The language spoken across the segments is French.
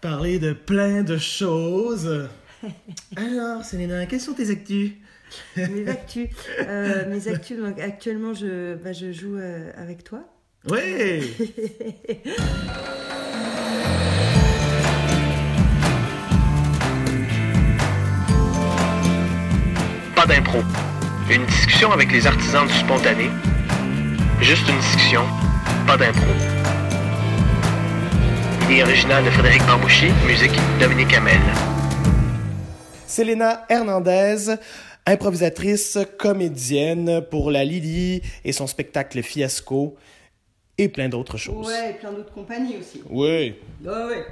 Parler de plein de choses. Alors, Selena, quelles sont tes actus? mes actus. Euh, mes actus, donc actuellement, je, bah, je joue euh, avec toi. Oui! Pas d'impro. Une discussion avec les artisans du spontané. Juste une discussion, pas d'impro. Idée originale de Frédéric Bambouchi, musique Dominique Hamel. Selena Hernandez, improvisatrice, comédienne pour la Lily et son spectacle Fiasco et plein d'autres choses. Ouais, et plein d'autres compagnies aussi. Oui. Ouais.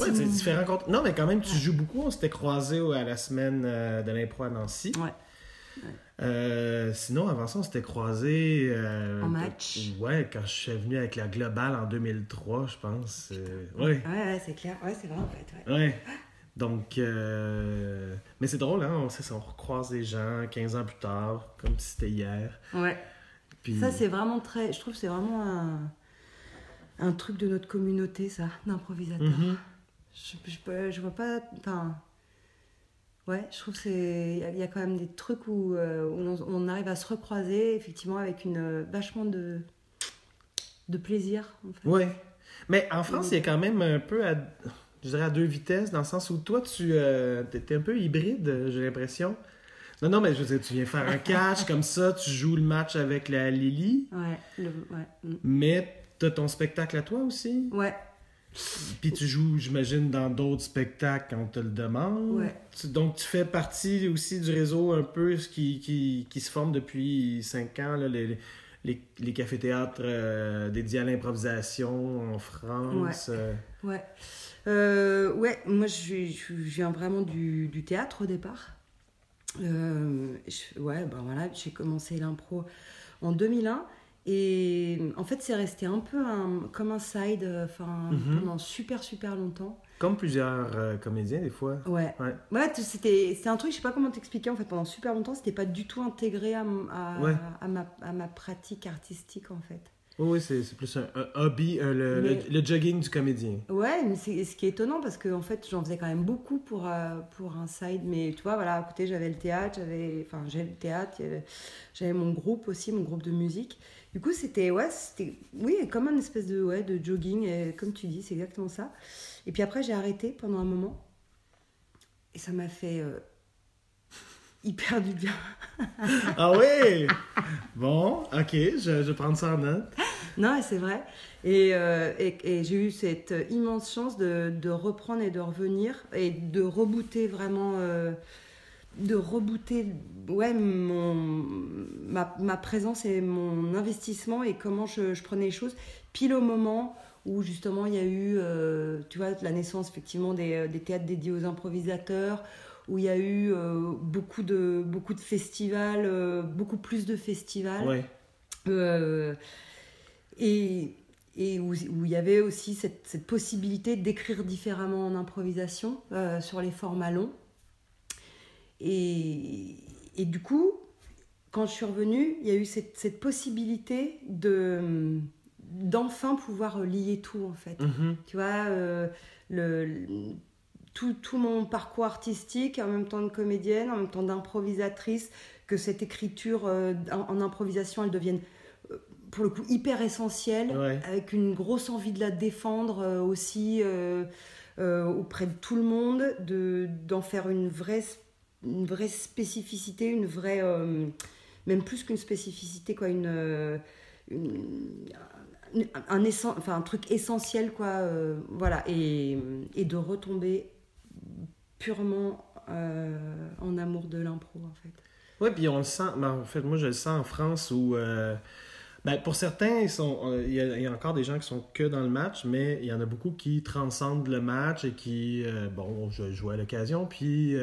Ouais, c'est différent. contre- Non, mais quand même, tu joues beaucoup. On s'était croisés à la semaine euh, de l'impro à Nancy. Ouais. Euh, sinon, avant ça, on s'était croisés. euh, En match. Ouais, quand je suis venu avec la Globale en 2003, je pense. euh, ouais. Ouais, ouais, c'est clair. Ouais, c'est vrai en fait. Ouais. Ouais. Donc, mais c'est drôle, hein? On, sait ça, on recroise des gens 15 ans plus tard, comme si c'était hier. ouais. Puis... Ça, c'est vraiment très. Je trouve que c'est vraiment un, un truc de notre communauté, ça, d'improvisateur. Mhm. je, je, je vois pas. Enfin. Ouais, je trouve c'est. Il y a- quand même des trucs où, euh, où on, arrive à se recroiser, effectivement, avec une euh, vachement de. de plaisir, en fait. Ouais. Mais en France, il y a quand même un peu à, je dirais à deux vitesses, dans le sens où toi, tu euh, t'es un peu hybride, j'ai l'impression. Non, non, mais je veux dire, tu viens faire un catch comme ça, tu joues le match avec la Lily, Ouais, le- ouais. mm. mais t'as ton spectacle à toi aussi? Ouais, Puis tu joues, j'imagine, dans d'autres spectacles quand on te le demande. Ouais. Tu- donc tu fais partie aussi du réseau un peu qui, qui, qui se forme depuis cinq ans, là, les, les, les cafés-théâtres euh, dédiés à l'improvisation en France. euh. Ouais. Euh, ouais, moi je, je, viens vraiment du, du théâtre au départ. Je- ouais, ben voilà, j'ai commencé l'impro en 2001 et en fait c'est resté un peu un- comme un side euh, Mhm. pendant super super longtemps. Comme plusieurs euh, comédiens, des fois. Ouais. Ouais. Ouais, c'était un truc, je sais pas comment t'expliquer, en fait, pendant super longtemps, c'était pas du tout intégré à, m- à, Ouais. à ma, à ma pratique artistique en fait. Oui, c'est plus un, un hobby, euh, le, Mais- le, le jogging du comédien. Ouais, mais c'est ce qui est étonnant parce que en fait, j'en faisais quand même beaucoup pour, euh, pour un side. Mais tu vois, voilà, à côté, j'avais le théâtre, j'avais enfin, j'ai le théâtre, j'avais mon groupe aussi, mon groupe de musique. Du coup, c'était, ouais, c'était, oui, comme un espèce de, ouais, de jogging, et comme tu dis, c'est exactement ça. Et puis après, j'ai arrêté pendant un moment. Et ça m'a fait euh, hyper du bien. Ah oui! bon, ok, je, je prendre ça en note. Non, c'est vrai. Et, euh, et, et j'ai eu cette immense chance de, de reprendre et de revenir et de rebooter vraiment, euh, de rebooter ouais, mon, ma, ma présence et mon investissement et comment je, je prenais les choses pile au moment où justement il y a eu, euh, tu vois, la naissance effectivement des, des théâtres dédiés aux improvisateurs, où il y a eu euh, beaucoup, de, beaucoup de festivals, euh, beaucoup plus de festivals. Ouais. Euh, et, et où, où il y avait aussi cette, cette possibilité d'écrire différemment en improvisation euh, sur les formats longs. Et, et du coup, quand je suis revenue, il y a eu cette, cette possibilité de d'enfin pouvoir lier tout en fait. Mhm. Tu vois, euh, le- tout, tout mon parcours artistique, en même temps de comédienne, en même temps d'improvisatrice, que cette écriture euh, en, en improvisation, elle devienne euh, pour le coup hyper essentielle, Ouais. avec une grosse envie de la défendre euh, aussi auprès de tout le monde, de, d'en faire une vraie, une vraie spécificité, une vraie, même plus qu'une spécificité, quoi, une, une- un, un essen- enfin, un truc essentiel, quoi, euh, voilà, et, et de retomber purement euh, en amour de l'impro, en fait. Oui, puis on le sent. ben, en fait, moi, je le sens en France où. euh, ben, pour certains, euh, il y, y a encore des gens qui sont que dans le match, mais il y en a beaucoup qui transcendent le match et qui, bon, je joue à l'occasion, puis.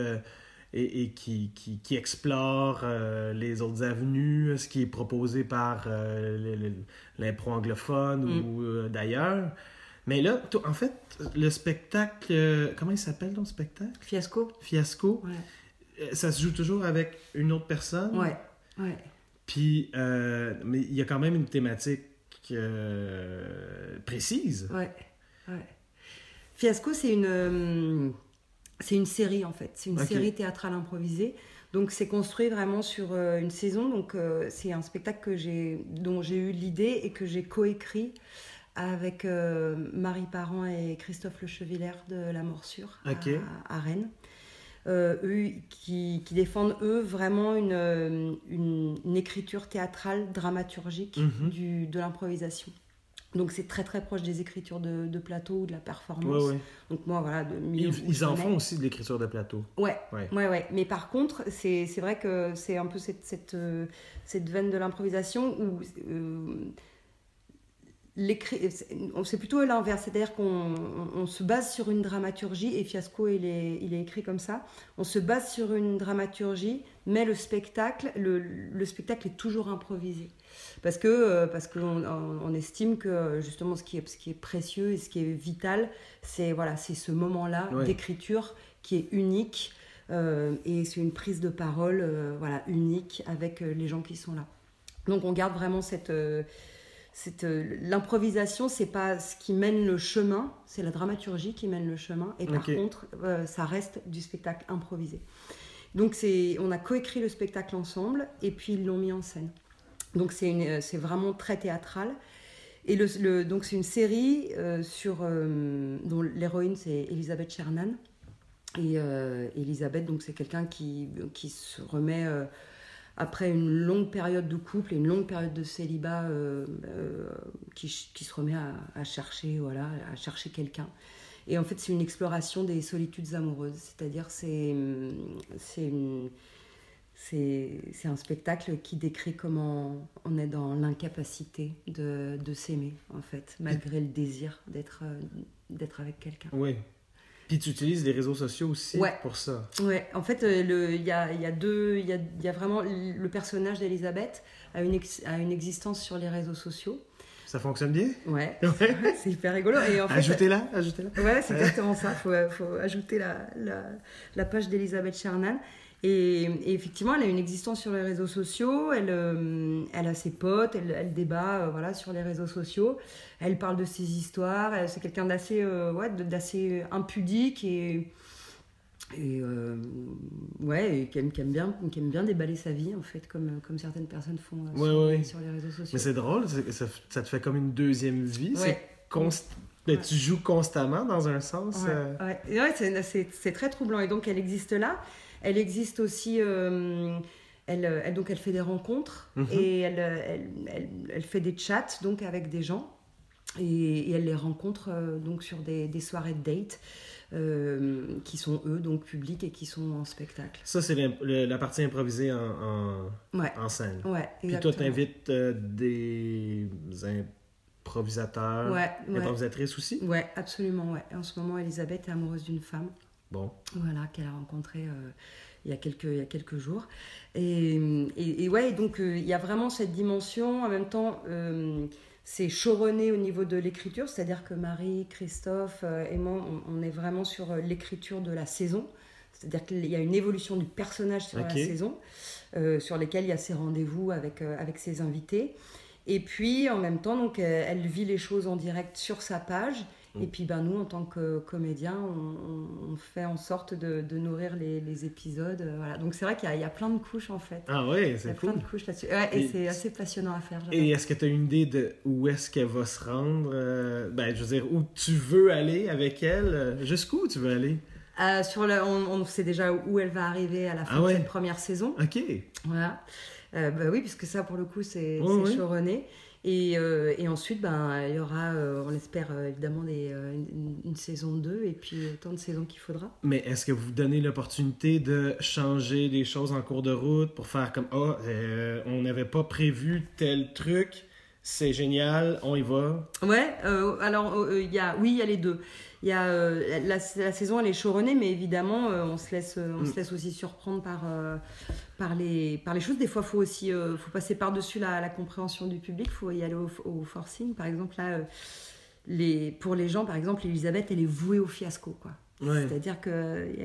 et, et qui, qui, qui explorent euh, les autres avenues, ce qui est proposé par euh, l'impro anglophone Mm. ou euh, d'ailleurs. Mais là, en fait, le spectacle, euh, comment il s'appelle ton spectacle? Fiasco Fiasco. Ouais. Euh, Ça se joue toujours avec une autre personne? Ouais, ouais. Puis, euh, mais il y a quand même une thématique euh, précise. Ouais, ouais. Fiasco, c'est une, c'est une série en fait. C'est une série théâtrale improvisée. Donc c'est construit vraiment sur une saison. Donc c'est un spectacle que j'ai, dont j'ai eu l'idée et que j'ai coécrit avec euh, Marie Parent et Christophe Lechevillers de La Morsure à- Rennes. Euh, eux qui, qui défendent eux vraiment une, euh, une, une écriture théâtrale dramaturgique Mhm. du, de l'improvisation. Donc c'est très très proche des écritures de, de plateau ou de la performance. ouais. Donc moi voilà de milieu Ils, en font aussi de l'écriture de plateau. Ouais, Ouais. ouais, ouais. Mais par contre, c'est vrai que c'est un peu cette, cette, cette veine de l'improvisation où euh, c'est plutôt l'inverse. C'est-à-dire qu'on on- on se base sur une dramaturgie, et Fiasco, il est, il est écrit comme ça. On se base sur une dramaturgie, mais le spectacle, le, le spectacle est toujours improvisé. Parce que euh, parce qu'on on- on estime que justement ce qui est, ce qui est précieux et ce qui est vital, c'est voilà, c'est ce moment-là Ouais. d'écriture qui est unique euh, et c'est une prise de parole euh, voilà unique avec les gens qui sont là. Donc on garde vraiment cette euh, cette euh, l'improvisation, c'est pas ce qui mène le chemin, c'est la dramaturgie qui mène le chemin et par contre euh, ça reste du spectacle improvisé. Donc c'est on a coécrit le spectacle ensemble et puis ils l'ont mis en scène. Donc c'est euh, c'est vraiment très théâtral. Et le, le- donc c'est une série euh, sur dont l'héroïne c'est Elisabeth Chernan. Et Elisabeth donc c'est quelqu'un qui, qui se remet après une longue période de couple et une longue période de célibat euh, euh, qui, se remet à, chercher voilà à chercher quelqu'un. Et en fait c'est une exploration des solitudes amoureuses, c'est-à-dire c'est c'est c'est un spectacle qui décrit comment on est dans l'incapacité de, de s'aimer, en fait, malgré le désir d'être d'être avec quelqu'un. Oui. Puis tu utilises les réseaux sociaux aussi Ouais. pour ça. Ouais, en fait, euh, le- il y a, y a deux. Il y a, y a vraiment. Le personnage d'Elisabeth a une, ex- a une existence sur les réseaux sociaux. Ça fonctionne bien? Ouais, Ouais. c'est hyper rigolo. Et en fait, Ajoutez-la, ajoutez-la. Ouais, c'est exactement ça. Il faut, faut ajouter la, la, la page d'Elisabeth Chernan. Et, et effectivement, elle a une existence sur les réseaux sociaux. Elle, euh, elle a ses potes, elle, elle débat euh, voilà, sur les réseaux sociaux. Elle parle de ses histoires. C'est quelqu'un d'assez euh, ouais, d'assez impudique et, et ouais, et qui, aime, qui aime bien, qui aime bien déballer sa vie, en fait, comme, comme certaines personnes font sur, ouais, les- ouais. sur les réseaux sociaux. Mais c'est drôle, ça, ça te fait comme une deuxième vie. C'est Ouais. Tu joues constamment dans un sens. Ouais, euh, ouais. Ouais, c'est très troublant. Et donc, elle existe là. Elle existe aussi. euh, elle, elle- donc, elle fait des rencontres Mhm. et elle, elle, elle- fait des chats donc avec des gens. Et, et elle les rencontre euh, donc sur des, des soirées de date euh, qui sont eux donc publics et qui sont en spectacle. Ça, c'est la partie improvisée en, en, Ouais, en scène. ouais. Puis toi, t'invites euh, des improvisateurs, ouais. improvisatrices aussi? Ouais, absolument. Ouais. En ce moment, Elisabeth est amoureuse d'une femme. Bon. Voilà, qu'elle a rencontré euh, il, y a quelques, il y a quelques jours. Et, et, et ouais, donc euh, il y a vraiment cette dimension. En même temps, euh, c'est choronné au niveau de l'écriture, c'est-à-dire que Marie, Christophe et moi, on, on est vraiment sur l'écriture de la saison. C'est-à-dire qu'il y a une évolution du personnage sur la saison, sur lesquels il y a ses rendez-vous avec, avec ses invités. Et puis, en même temps, donc, elle vit les choses en direct sur sa page. Mm. Et puis, ben, nous, en tant que comédiens, on, fait en sorte de, de nourrir les, les épisodes. euh, voilà. Donc, c'est vrai qu'il y, a- il y a plein de couches, en fait. Ah oui, Il y a c'est plein cool. de couches là-dessus. Ouais, et Et- c'est assez passionnant à faire. Et est-ce que tu as une idée de où est-ce qu'elle va se rendre? euh, ben, je veux dire, où tu veux aller avec elle? euh, Jusqu'où tu veux aller? Euh, sur le, on, on sait déjà où elle va arriver à la fin Ah ouais. de cette première saison. OK. Voilà. Euh, bah oui, puisque ça, pour le coup, c'est ouais. choronné. Et, euh, et ensuite, ben, il y aura, euh, on l'espère euh, évidemment, des, une, une saison 2 et puis autant de saisons qu'il faudra. Mais est-ce que vous donnez l'opportunité de changer des choses en cours de route pour faire comme Ah, euh, on n'avait pas prévu tel truc, c'est génial, on y va? Ouais, alors il y a, oui, il y a les deux. Il y a euh, la, la saison, elle est choronée, mais évidemment, euh, on se laisse, euh, on Mm. se laisse aussi surprendre par par les par les choses. Des fois, faut aussi, faut passer par dessus la, la compréhension du public. Faut y aller au, au forcing. Par exemple, là, les pour les gens, par exemple, Elisabeth, elle est vouée au fiasco, quoi. Ouais. C'est-à-dire qu'il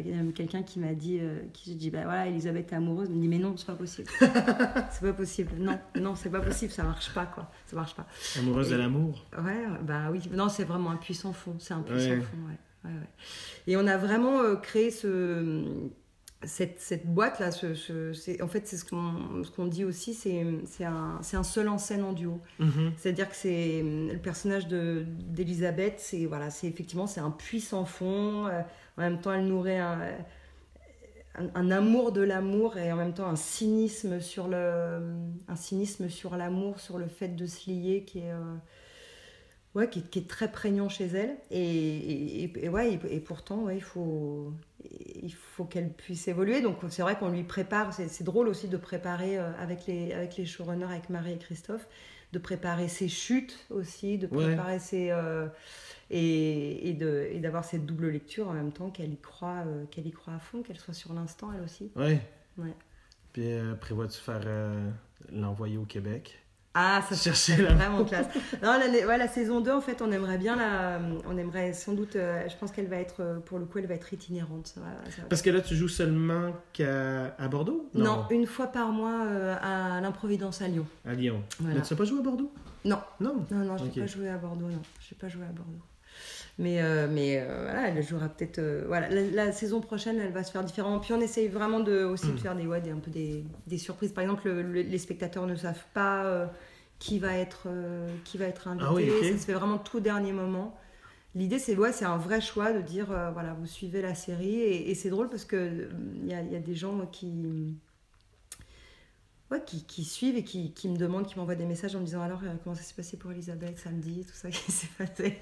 y a même quelqu'un qui m'a dit, euh, qui j'ai dit, bah voilà, Elisabeth est amoureuse. Il me dit, mais non, c'est pas possible. c'est pas possible. Non, non, c'est pas possible. Ça marche pas, quoi. Ça marche pas. Amoureuse de Et- l'amour. Ouais, bah oui. Non, c'est vraiment un puissant fond. C'est un puissant Ouais. fond, ouais. ouais, ouais. Et on a vraiment euh, créé ce, cette, cette boîte-là. Ce, en fait, c'est ce qu'on ce dit aussi, c'est un, seul en scène en duo. Mhm. C'est-à-dire que c'est le personnage de- d'Elisabeth, c'est voilà, c'est effectivement c'est un puits sans fond. euh, en même temps, elle nourrit un, un, un amour de l'amour et en même temps un cynisme sur le un cynisme sur l'amour, sur le fait de se lier qui est euh, ouais, qui, est- qui est très prégnant chez elle. Et, et, ouais, et, et pourtant, ouais, il faut il faut qu'elle puisse évoluer. Donc c'est vrai qu'on lui prépare. C'est drôle aussi de préparer euh, avec les avec les showrunners, avec Marie et Christophe, de préparer ses chutes aussi, de Ouais. préparer ses euh, et, et de et d'avoir cette double lecture en même temps qu'elle y croit euh, qu'elle y croit à fond, qu'elle soit sur l'instant elle aussi. Ouais. Ouais. Puis euh, prévois-tu faire euh, l'envoyer au Québec? Ah, ça Chercher la- vraiment classe. Non, la, la- ouais, la saison 2, en fait, on aimerait bien la. On aimerait sans doute. euh, je pense qu'elle va être. euh, Pour le coup, elle va être itinérante. ça va- ça va- Parce que là, tu joues seulement qu'à à Bordeaux? Non, une fois par mois euh, à l'improvidence à Lyon. À Lyon. Voilà. Mais tu sais pas jouer à Bordeaux? Non. Non? Non, non, je n'ai pas joué à Bordeaux, non. Je n'ai pas joué à Bordeaux. Mais, euh, mais euh, voilà, elle jouera peut-être. euh, voilà, la, la saison prochaine, elle va se faire différemment. Puis on essaye vraiment de, aussi Mm. de faire des, ouais, des, un peu des, des surprises. Par exemple, le- le- les spectateurs ne savent pas euh, qui, va être, qui va être invité. Ah oui, ok. Ça se fait vraiment tout dernier moment. L'idée, c'est ouais, c'est un vrai choix de dire voilà, vous suivez la série. Et, et c'est drôle parce qu'il il y a, il y a des gens qui. Ouais, qui, qui suivent et qui, qui me demandent, qui m'envoient des messages en me disant alors euh, comment ça s'est passé pour Elisabeth samedi, tout ça qui s'est passé?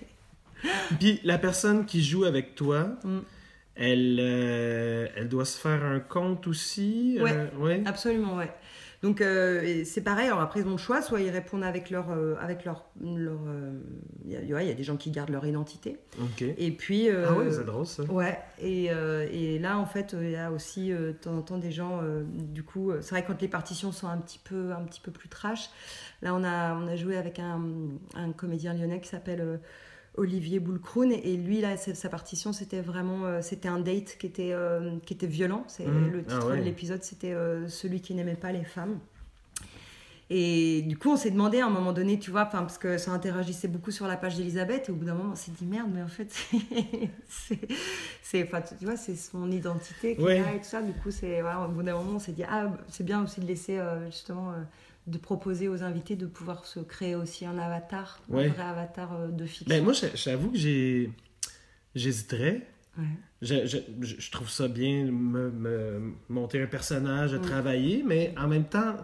Puis la personne qui joue avec toi, Mm. elle, euh, elle doit se faire un compte aussi? Euh, ouais. Absolument, ouais. Donc euh, c'est pareil, alors après ils ont le choix, soit ils répondent avec leur... euh, avec leur, leur euh, il y, a- ouais, il y a des gens qui gardent leur identité. Ok. Et puis... Ah ouais, c'est drôle ça. Ouais, et, et là en fait il y a aussi de temps en temps des gens, du coup, c'est vrai que quand les partitions sont un petit peu, un petit peu plus trash, là on a, on a joué avec un, un comédien lyonnais qui s'appelle Olivier Boulcroun, et lui là sa partition c'était vraiment, euh, c'était un date qui était, euh, qui était violent, c'est Mhm. le Ah titre ouais. de l'épisode c'était euh, Celui qui n'aimait pas les femmes. Et du coup, on s'est demandé à un moment donné, tu vois, parce que ça interagissait beaucoup sur la page d'Elisabeth, et au bout d'un moment, on s'est dit merde, mais en fait, c'est, enfin, tu vois, c'est son identité qu'il Ouais. a et tout ça. Du coup, c'est, voilà, au bout d'un moment, on s'est dit ah, c'est bien aussi de laisser justement, de proposer aux invités de pouvoir se créer aussi un avatar, Ouais. un vrai avatar euh, de fiction. Ben moi, j'a- j'avoue que j'ai... J'hésiterais. Ouais. Je, je, je- je trouve ça bien me, me monter un personnage, Mm. travailler, mais en même temps,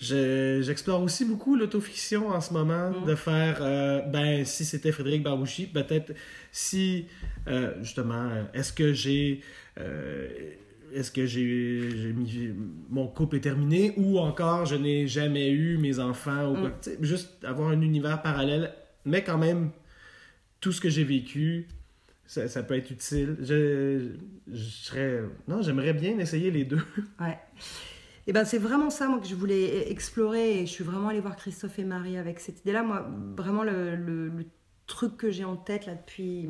je- j'explore aussi beaucoup l'autofiction en ce moment, de faire, euh, ben, si c'était Frédéric Barbouchi, peut-être si, euh, justement, est-ce que j'ai... euh, est-ce que j'ai mis mon couple est terminé ou encore je n'ai jamais eu mes enfants ou quoi. Mm. Juste avoir un univers parallèle mais quand même tout ce que j'ai vécu ça, ça peut être utile je, je serais non j'aimerais bien essayer les deux Ouais. Et ben c'est vraiment ça moi que je voulais explorer et je suis vraiment allée voir Christophe et Marie avec cette idée-là. Moi, vraiment le, le- le truc que j'ai en tête là depuis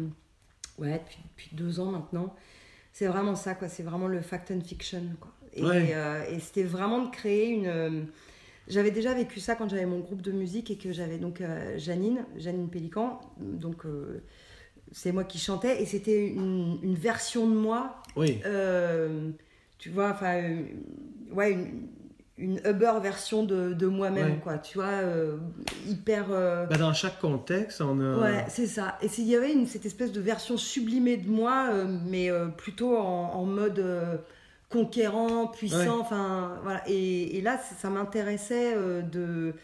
ouais depuis, depuis deux ans maintenant, c'est vraiment ça quoi. C'est vraiment le fact and fiction quoi. Et, Ouais. euh, et c'était vraiment de créer une. euh, J'avais déjà vécu ça quand j'avais mon groupe de musique et que j'avais donc euh, Janine, Janine Pélican, donc euh, c'est moi qui chantais et c'était une, une version de moi oui tu vois, enfin, ouais, une, une Uber version de, de moi-même, Ouais. quoi, tu vois, euh, hyper. euh, Ben, dans chaque contexte on a Ouais, c'est ça. Et s'il y avait une, cette espèce de version sublimée de moi, euh, mais plutôt en, en mode conquérant, puissant, Ouais. enfin, voilà. Et, et là, ça, m'intéressait de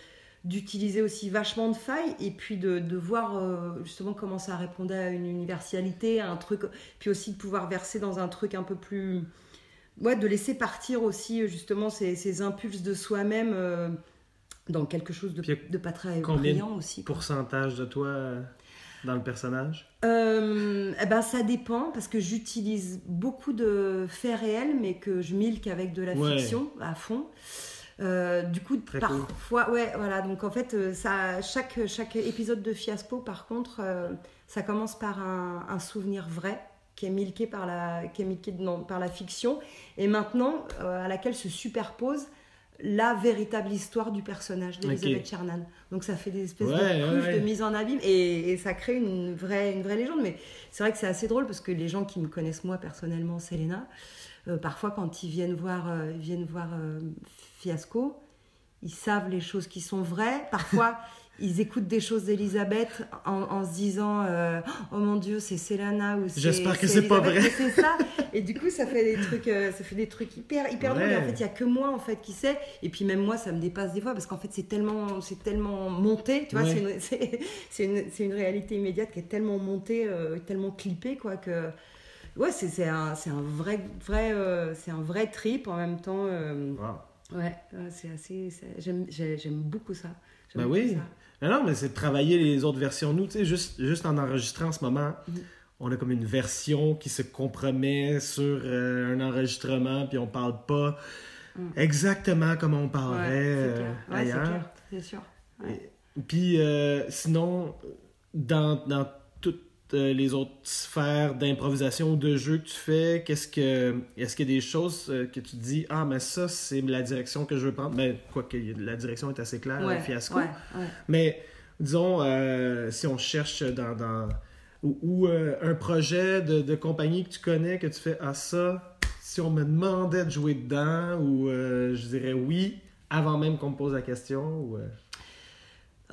d'utiliser aussi vachement de failles et puis de, de voir justement comment ça répondait à une universalité, à un truc, puis aussi de pouvoir verser dans un truc un peu plus... Ouais, de laisser partir aussi justement ces, ces impulses de soi-même euh, dans quelque chose de, pas très brillant aussi. quoi. pourcentage de toi euh, dans le personnage? Euh, eh ben, ça dépend parce que j'utilise beaucoup de faits réels, mais que je milque avec de la Ouais. fiction à fond. Euh, du coup, Très cool. parfois, ouais, voilà. Donc en fait, euh, ça, chaque, chaque épisode de Fiasco, par contre, euh, ça commence par un, un souvenir vrai qui est milqué par la, qui est milqué non, par la fiction, et maintenant euh, à laquelle se superpose la véritable histoire du personnage d'Elisabeth Ok. Chernan. Donc ça fait des espèces Ouais, de ouais, ouais. de mise en abîme et, et ça crée une vraie, une vraie légende. Mais c'est vrai que c'est assez drôle parce que les gens qui me connaissent moi personnellement, Selena, euh, parfois quand ils viennent voir, euh, viennent voir euh, Fiasco, ils savent les choses qui sont vraies. Parfois, ils écoutent des choses d'Elisabeth en, en se disant euh, Oh mon Dieu, c'est Selena ou c'est. J'espère que c'est pas vrai. Et C'est ça. Et du coup, ça fait des trucs, euh, ça fait des trucs hyper, hyper drôles. Et en Ouais. fait, il y a que moi en fait qui sait. Et puis même moi, ça me dépasse des fois parce qu'en fait, c'est tellement, c'est tellement monté. Tu vois, Ouais. c'est une, une, réalité immédiate qui est tellement montée, euh, tellement clippée, quoi que. Ouais, c'est c'est un, un vrai, vrai, c'est un vrai trip en même temps. Wow. Ouais, ouais, c'est assez. J'aime j'ai- j'aime beaucoup ça. Beaucoup oui. ça. Non, mais c'est de travailler les autres versions. Nous, tu sais, juste, juste en enregistrant en ce moment, Mhm. on a comme une version qui se compromet sur euh, un enregistrement, puis on parle pas Mhm. exactement comme on Ouais, parlerait c'est euh, clair. Ouais, c'est ailleurs. clair, c'est sûr. Ouais. Puis euh, sinon, dans, dans euh, les autres sphères d'improvisation ou de jeu que tu fais, qu'est-ce que est-ce qu'il y a des choses euh, que tu te dis ah mais ça c'est la direction que je veux prendre? Mais quoi que la direction est assez claire Ouais, fiasco ouais, ouais. mais disons euh, si on cherche dans, dans ou, ou, un projet de, de compagnie que tu connais que tu fais ah ça si on me demandait de jouer dedans ou je dirais oui avant même qu'on me pose la question ou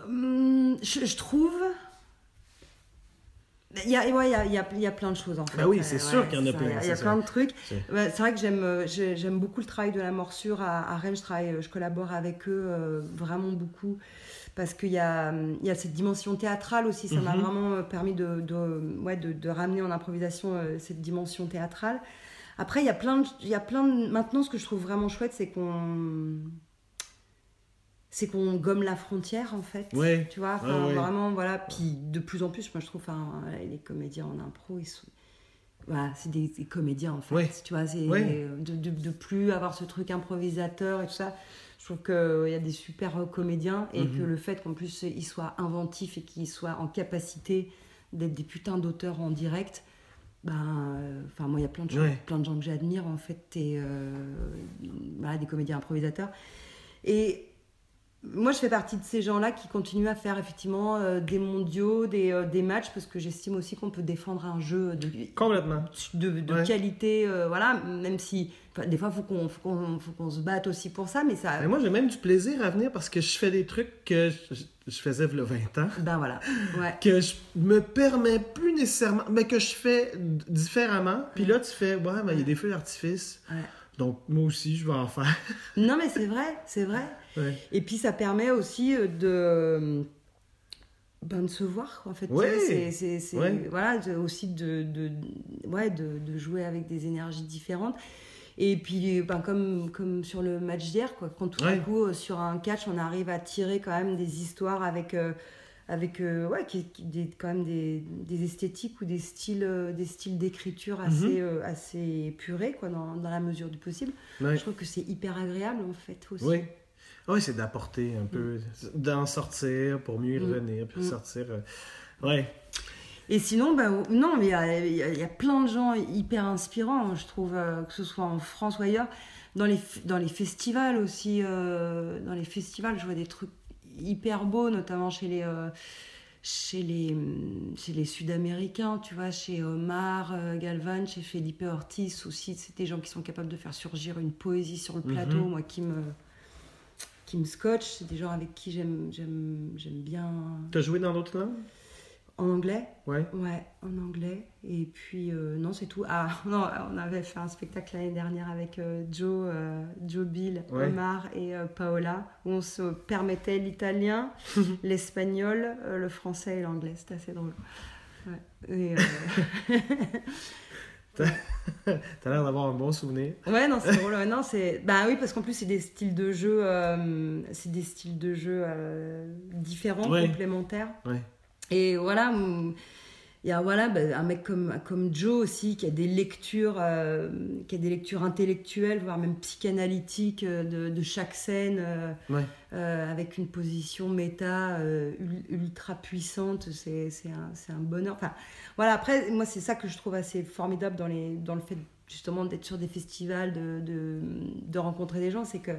Hum, je, je trouve. Il y a, ouais, il y, a, il y, a, plein de choses en fait. Bah oui, Euh, c'est sûr qu'il y en a plein, Il y a, plein de trucs. C'est- vrai que j'aime, euh, j'ai- j'aime beaucoup le travail de la morsure à, à Rennes. Je, travaille, je collabore avec eux euh, vraiment beaucoup parce qu'il y a, il y a cette dimension théâtrale aussi. Ça m'a Mhm. vraiment euh, permis de, de, ouais, de, de ramener en improvisation euh, cette dimension théâtrale. Après, il y a plein de, il y a plein de... Maintenant, ce que je trouve vraiment chouette, c'est qu'on c'est qu'on gomme la frontière en fait Ouais. tu vois enfin, Ouais, ouais. vraiment voilà puis de plus en plus moi je trouve enfin, les comédiens en impro ils sont voilà, c'est des, des comédiens en fait Ouais. tu vois c'est de, de, de plus avoir ce truc improvisateur et tout ça je trouve qu'il y a des super euh, comédiens et Mhm. que le fait qu'en plus ils soient inventifs et qu'ils soient en capacité d'être des putains d'auteurs en direct ben euh, enfin moi il y a plein de Ouais. plein de gens que j'admire en fait et euh, voilà, des comédiens improvisateurs et moi, je fais partie de ces gens-là qui continuent à faire effectivement euh, des mondiaux, des, euh, des matchs, parce que j'estime aussi qu'on peut défendre un jeu de, Complètement. de, de Ouais. qualité, euh, voilà, même si enfin, des fois, il faut qu'on faut qu'on se batte aussi pour ça, mais ça... Mais moi, j'ai même du plaisir à venir parce que je fais des trucs que je, je faisais il y a 20 ans, Ben voilà, ouais. que je me permets plus nécessairement, mais que je fais différemment. Puis là, tu fais, ouais, il y a des feux d'artifice. Ouais. Donc, moi aussi, je vais en faire. Non, mais c'est vrai, c'est vrai. Ouais. Et puis ça permet aussi euh, de, ben, de se voir, en fait. Ouais. C'est, Ouais. voilà, aussi de, de, ouais, de, de jouer avec des énergies différentes. Et puis, ben, comme, comme sur le match d'hier, quoi, quand tout Ouais. coup, euh, sur un catch, on arrive à tirer quand même des histoires avec, euh, avec euh, ouais, qui, qui- des, quand même des, des esthétiques ou des styles, euh, des styles d'écriture assez, euh, assez épurés, quoi, dans, dans la mesure du possible. Ouais. Je trouve que c'est hyper agréable, en fait, aussi. Oui. Oui, c'est d'apporter un peu, d'en sortir pour mieux y Mm. revenir, puis Mm. sortir. euh, Ouais. Et sinon, ben, non, mais il y y a- plein de gens hyper inspirants, je trouve, que ce soit en France ou ailleurs. Dans les, dans les festivals aussi, dans les festivals, je vois des trucs hyper beaux, notamment chez les, euh, chez les, hum, chez les Sud-Américains, tu vois, chez Omar euh, Galvan, chez Felipe Ortiz aussi. C'est des gens qui sont capables de faire surgir une poésie sur le plateau, Mhm. moi, qui me, qui me scotche. C'est des gens avec qui j'aime j'aime- j'aime bien. T'as joué dans d'autres langues? En anglais Ouais. Ouais, en anglais. Et puis, euh, non, c'est tout. Ah, non, on avait fait un spectacle l'année dernière avec euh, Joe, euh, Joe Bill, Ouais. Omar et Paola, où on se permettait l'italien, l'espagnol, le français et l'anglais. C'était assez drôle. Ouais. Et, T'as l'air d'avoir un bon souvenir. ouais, non, c'est drôle. Non, c'est... Bah oui, parce qu'en plus, c'est des styles de jeu, c'est des styles de jeu différents, Ouais. complémentaires. Ouais. Et voilà, hum, il y a voilà, bah, un mec comme, comme Joe aussi, qui a des lectures, euh, qui a des lectures intellectuelles, voire même psychanalytiques euh, de, de chaque scène, euh, Ouais. euh, avec une position méta ul- ultra puissante. C'est un, c'est un bonheur. Enfin, voilà, après, moi, c'est ça que je trouve assez formidable dans, les, dans le fait justement d'être sur des festivals, de, de, de rencontrer des gens, c'est que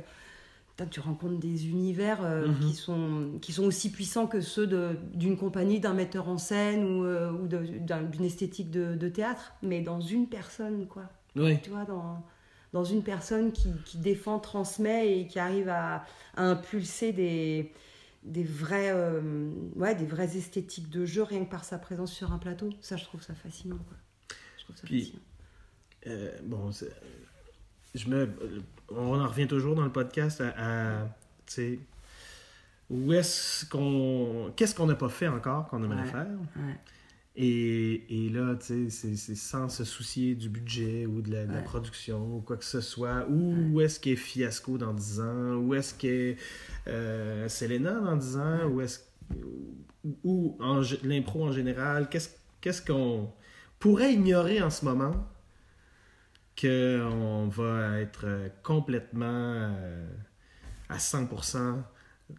tu rencontres des univers euh, Mhm. qui, sont, qui sont aussi puissants que ceux d'une compagnie, d'un metteur en scène ou, euh, ou d'une esthétique de, de théâtre, mais dans une personne, quoi. Oui. Tu vois, dans, dans une personne qui, qui défend, transmet et qui arrive à, à impulser des, des, vrais, euh, ouais, des vraies esthétiques de jeu rien que par sa présence sur un plateau. Ça, je trouve ça fascinant, quoi. Je trouve ça Puis- fascinant. Bon, c'est- je me, on en revient toujours dans le podcast à, à, tu sais, où est-ce qu'on, qu'est-ce qu'on n'a pas fait encore qu'on aimerait Ouais. faire? Ouais. Et, et là, tu sais, c'est- sans se soucier du budget ou de la, de la Ouais. production ou quoi que ce soit. Où, est-ce qu'est Fiasco dans 10 ans? Où est-ce qu'est euh, Selena dans 10 ans? Où est-ce ou, l'impro en général? Qu'est-ce qu'est-ce qu'on pourrait ignorer en ce moment? Qu'on va être euh, complètement euh, à 100%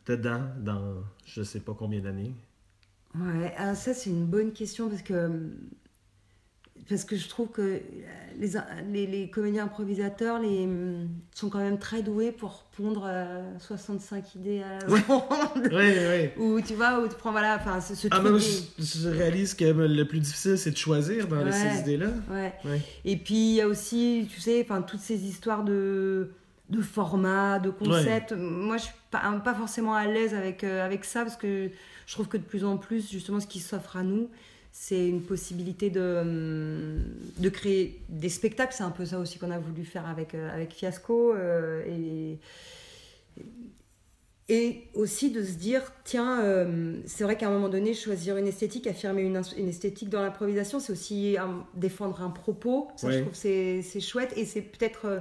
dedans dans je sais pas combien d'années? Ouais, ça c'est une bonne question parce que parce que je trouve que les, les, les comédiens improvisateurs les, sont quand même très doués pour pondre euh, 65 idées à la Ouais. seconde. Oui, oui. Ou tu vois, ou tu prends voilà, enfin ce, ce Ah, truc des- je, je réalise que le plus difficile, c'est de choisir dans Ouais. ces idées-là. Ouais. Ouais. Et puis il y a aussi, tu sais, enfin toutes ces histoires de de format, de concept. Moi, je suis pas, pas forcément à l'aise avec euh, avec ça parce que je trouve que de plus en plus, justement, ce qui s'offre à nous, c'est une possibilité de hum, de créer des spectacles. C'est un peu ça aussi qu'on a voulu faire avec euh, avec Fiasco euh, et et aussi de se dire, tiens, euh, c'est vrai qu'à un moment donné, choisir une esthétique, affirmer une, une esthétique dans l'improvisation, c'est aussi euh, défendre un propos. Ça, Ouais. je trouve c'est chouette. Et c'est peut-être. euh,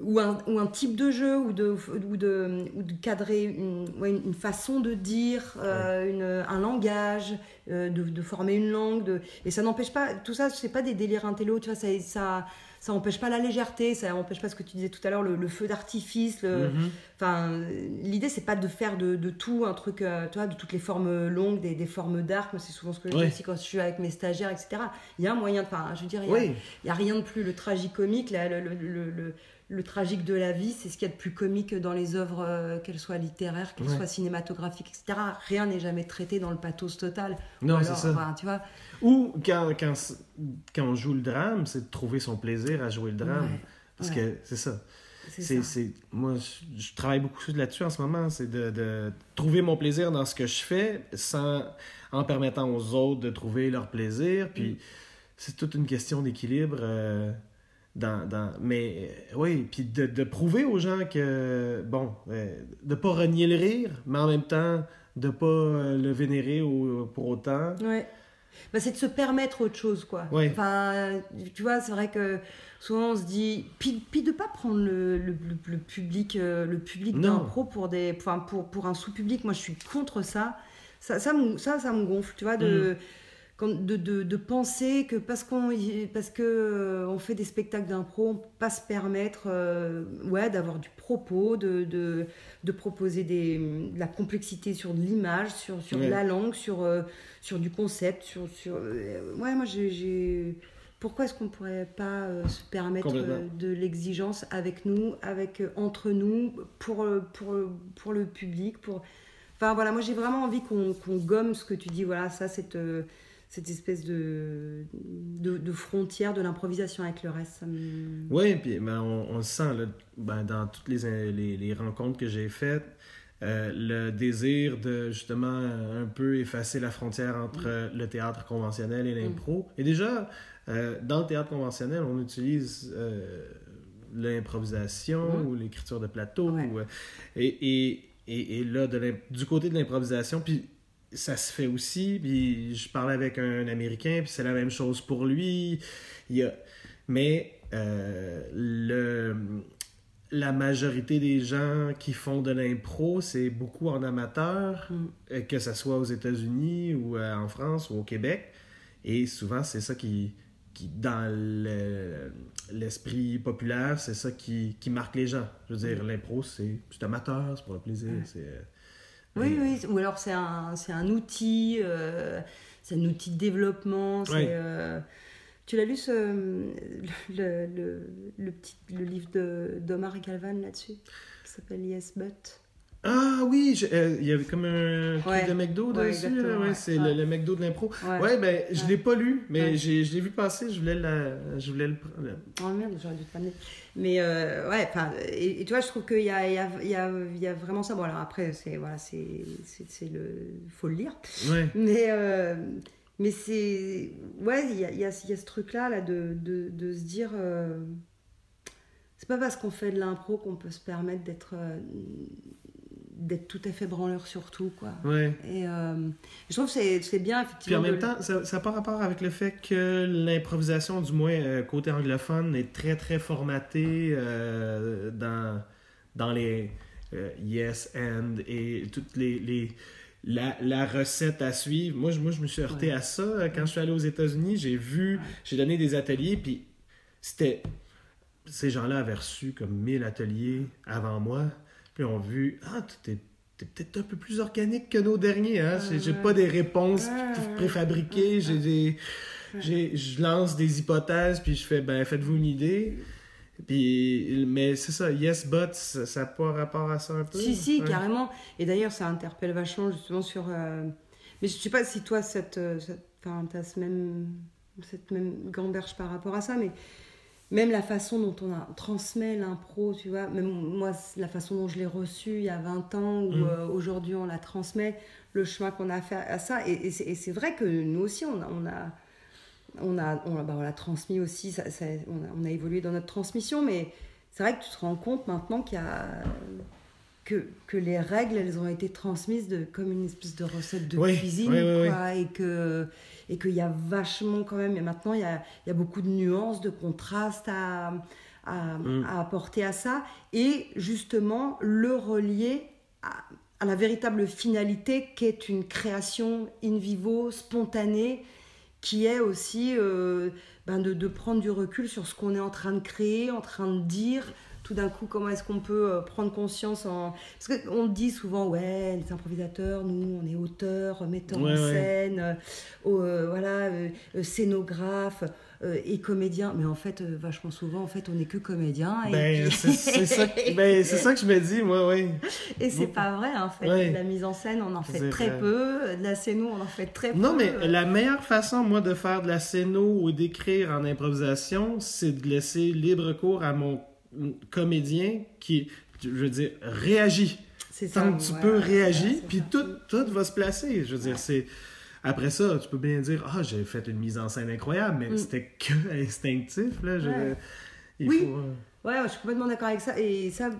ou, un, ou un type de jeu, ou de, ou de, ou de cadrer une, ouais, une façon de dire, euh, une, un langage, euh, de, de former une langue. De, et ça n'empêche pas. Tout ça, c'est pas des délires intello, tu vois, ça. ça ça empêche pas la légèreté, ça empêche pas ce que tu disais tout à l'heure, le, le feu d'artifice, Mhm. Enfin, l'idée c'est pas de faire de, de tout un truc, euh, tu vois, de toutes les formes longues, des, des formes d'arc. C'est souvent ce que je Ouais. dis aussi quand je suis avec mes stagiaires, etc. Il y a un moyen enfin, je veux dire, il y a, Oui, a rien de plus le tragicomique, le, le, le, le- tragique de la vie, c'est ce qu'il y a de plus comique dans les œuvres, euh, qu'elles soient littéraires, qu'elles Ouais. soient cinématographiques, etc. Rien n'est jamais traité dans le pathos total. non, c'est ça. enfin, tu vois. Ou quand, quand, quand on joue le drame, c'est de trouver son plaisir à jouer le drame. Ouais, Parce ouais. que c'est ça. C'est C'est, ça. c'est, moi, je, je travaille beaucoup là-dessus en ce moment. C'est de, de trouver mon plaisir dans ce que je fais sans, en permettant aux autres de trouver leur plaisir. Puis Mm. c'est toute une question d'équilibre. euh, dans, dans, mais euh, oui, puis de, de prouver aux gens que, bon, euh, de pas renier le rire, mais en même temps, de pas euh, le vénérer au- pour autant. Ouais. Bah, c'est de se permettre autre chose, quoi. Ouais. Enfin, tu vois, c'est vrai que souvent on se dit. Puis, puis de pas prendre le, le, le- le public, euh, le public Non. d'impro pour, des, enfin, pour, pour un sous-public. Moi, je suis contre ça. Ça, ça, me- ça, ça me gonfle, tu vois, Mm. de. quand- De, de, de penser que parce qu'on parce que euh, on fait des spectacles d'impro, on peut pas se permettre euh, ouais, d'avoir du propos, de, de, de proposer des, de la complexité sur de l'image, sur, sur Ouais. la langue, sur, euh, sur du concept, sur... sur ouais, moi j'ai... Pourquoi est-ce qu'on pourrait pas se permettre de l'exigence avec nous, avec entre nous, pour, pour, pour le public, pour... Enfin voilà, moi j'ai vraiment envie qu'on gomme ce que tu dis, voilà, ça, cette, cette espèce de, de, de frontière de l'improvisation avec le reste. Ça me... Oui, puis ben, on, on le sent là, ben, dans toutes les, les, les rencontres que j'ai faites. euh, le désir de justement un peu effacer la frontière entre le théâtre conventionnel et l'impro. Et déjà, euh, dans le théâtre conventionnel, on utilise euh, l'improvisation ou l'écriture de plateau. Ouais. ou, et, et, et, et là, de du côté de l'improvisation, puis ça se fait aussi. Puis je parlais avec un Américain, puis c'est la même chose pour lui. Il y a... Mais euh, le, la majorité des gens qui font de l'impro, c'est beaucoup en amateur, Mm. euh, que ce soit aux États-Unis ou euh, en France ou au Québec. Et souvent, c'est ça qui, qui dans le- l'esprit populaire, c'est ça qui, qui marque les gens. Je veux dire, l'impro, c'est c'est amateur, c'est pour le plaisir. Ouais. c'est, Oui, oui, ou alors c'est un, c'est un outil, euh, c'est un outil de développement. c'est, euh, tu l'as lu, ce, le, le, le petit, le livre de- d'Omar Galvan là-dessus qui s'appelle Yes But? Ah oui, je- euh, il y avait comme un truc Ouais. de McDo Ouais, dessus. là, ouais, c'est le, le McDo de l'impro. Ouais. Ben, je l'ai pas lu, mais j'ai, je l'ai vu passer, je voulais, la, je voulais le prendre. Oh merde, j'aurais dû te l'amener. Mais euh, ouais, enfin, et, et tu vois, je trouve qu'il y a, il y, a, il y, a, il y a vraiment ça. Bon, alors après, c'est, voilà, c'est, c'est, c'est le. faut le lire. Mais, euh, mais c'est. Ouais, il y a, il y, a, y a ce truc-là, là, de, de, de se dire. euh, c'est pas parce qu'on fait de l'impro qu'on peut se permettre d'être. D'être tout à fait branleur sur tout, quoi. Ouais. Et euh, je trouve que c'est, c'est bien, Puis effectivement. en même temps, ça n'a pas rapport avec le fait que l'improvisation, du moins euh, côté anglophone, est très très formatée euh, dans, dans les yes and et toutes les. les la, la recette à suivre. Moi, je, moi, je me suis heurté Ouais. à ça quand je suis allé aux États-Unis. J'ai vu, Ouais. j'ai donné des ateliers, puis c'était. Ces gens-là avaient reçu comme 1000 ateliers avant moi. Puis ils ont vu, ah, t'es t'es peut-être un peu plus organique que nos derniers. Hein? J'ai- ouais. pas des réponses ouais. préfabriquées. J'ai des. Je lance des hypothèses, puis je fais, ben, faites-vous une idée. Puis, mais c'est ça, yes, but, ça n'a pas rapport à ça un peu? Si, si, carrément. Et d'ailleurs, ça interpelle vachement justement sur. euh, Mais je sais pas si toi, cette, euh, cette... Enfin, t'as ce même... cette même gamberge par rapport à ça, mais même la façon dont on a... transmet l'impro, tu vois, même moi, la façon dont je l'ai reçue il y a 20 ans, ou Mm. euh, aujourd'hui on la transmet, le chemin qu'on a fait à ça. Et, et c'est vrai que nous aussi, on a. On a on a, on, a- bah, on transmis aussi, ça, ça- on, a, on a évolué dans notre transmission, mais c'est vrai que tu te rends compte maintenant qu'il y a que, que les règles, elles ont été transmises de, comme une espèce de recette de Oui, cuisine, oui, oui, quoi, et que et qu'il y a vachement quand même, et maintenant il y a, il y a beaucoup de nuances, de contrastes à, à, Mm. à apporter à ça, et justement le relier à, à la véritable finalité qu'est une création in vivo, spontanée, qui est aussi euh, ben de, de prendre du recul sur ce qu'on est en train de créer, en train de dire. Tout d'un coup, comment est-ce qu'on peut euh, prendre conscience en... Parce qu'on dit souvent, ouais, les improvisateurs, nous, on est auteurs, metteurs Ouais, en scène, euh, euh, voilà, euh, scénographes et comédiens. Mais en fait, vachement souvent, en fait, on n'est que comédiens. Et, Ben, puis- c'est ça, que- ben, ça que je me dis, moi, oui. et c'est pas vrai, en fait. Ouais. La mise en scène, on en fait très vrai. peu. De la scéno, on en fait très Non, peu. mais la meilleure façon, moi, de faire de la scéno ou d'écrire en improvisation, c'est de laisser libre cours à mon comédien qui, je veux dire, réagit. C'est ça, Tant que tu ouais, peux réagir, puis tout, tout va se placer. Je veux dire, c'est... Après ça, tu peux bien dire, ah, j'ai fait une mise en scène incroyable, mais Mm. c'était que instinctif, là. Je Ouais. il Oui. faut... euh, Ouais, je suis complètement d'accord avec ça. Et ça,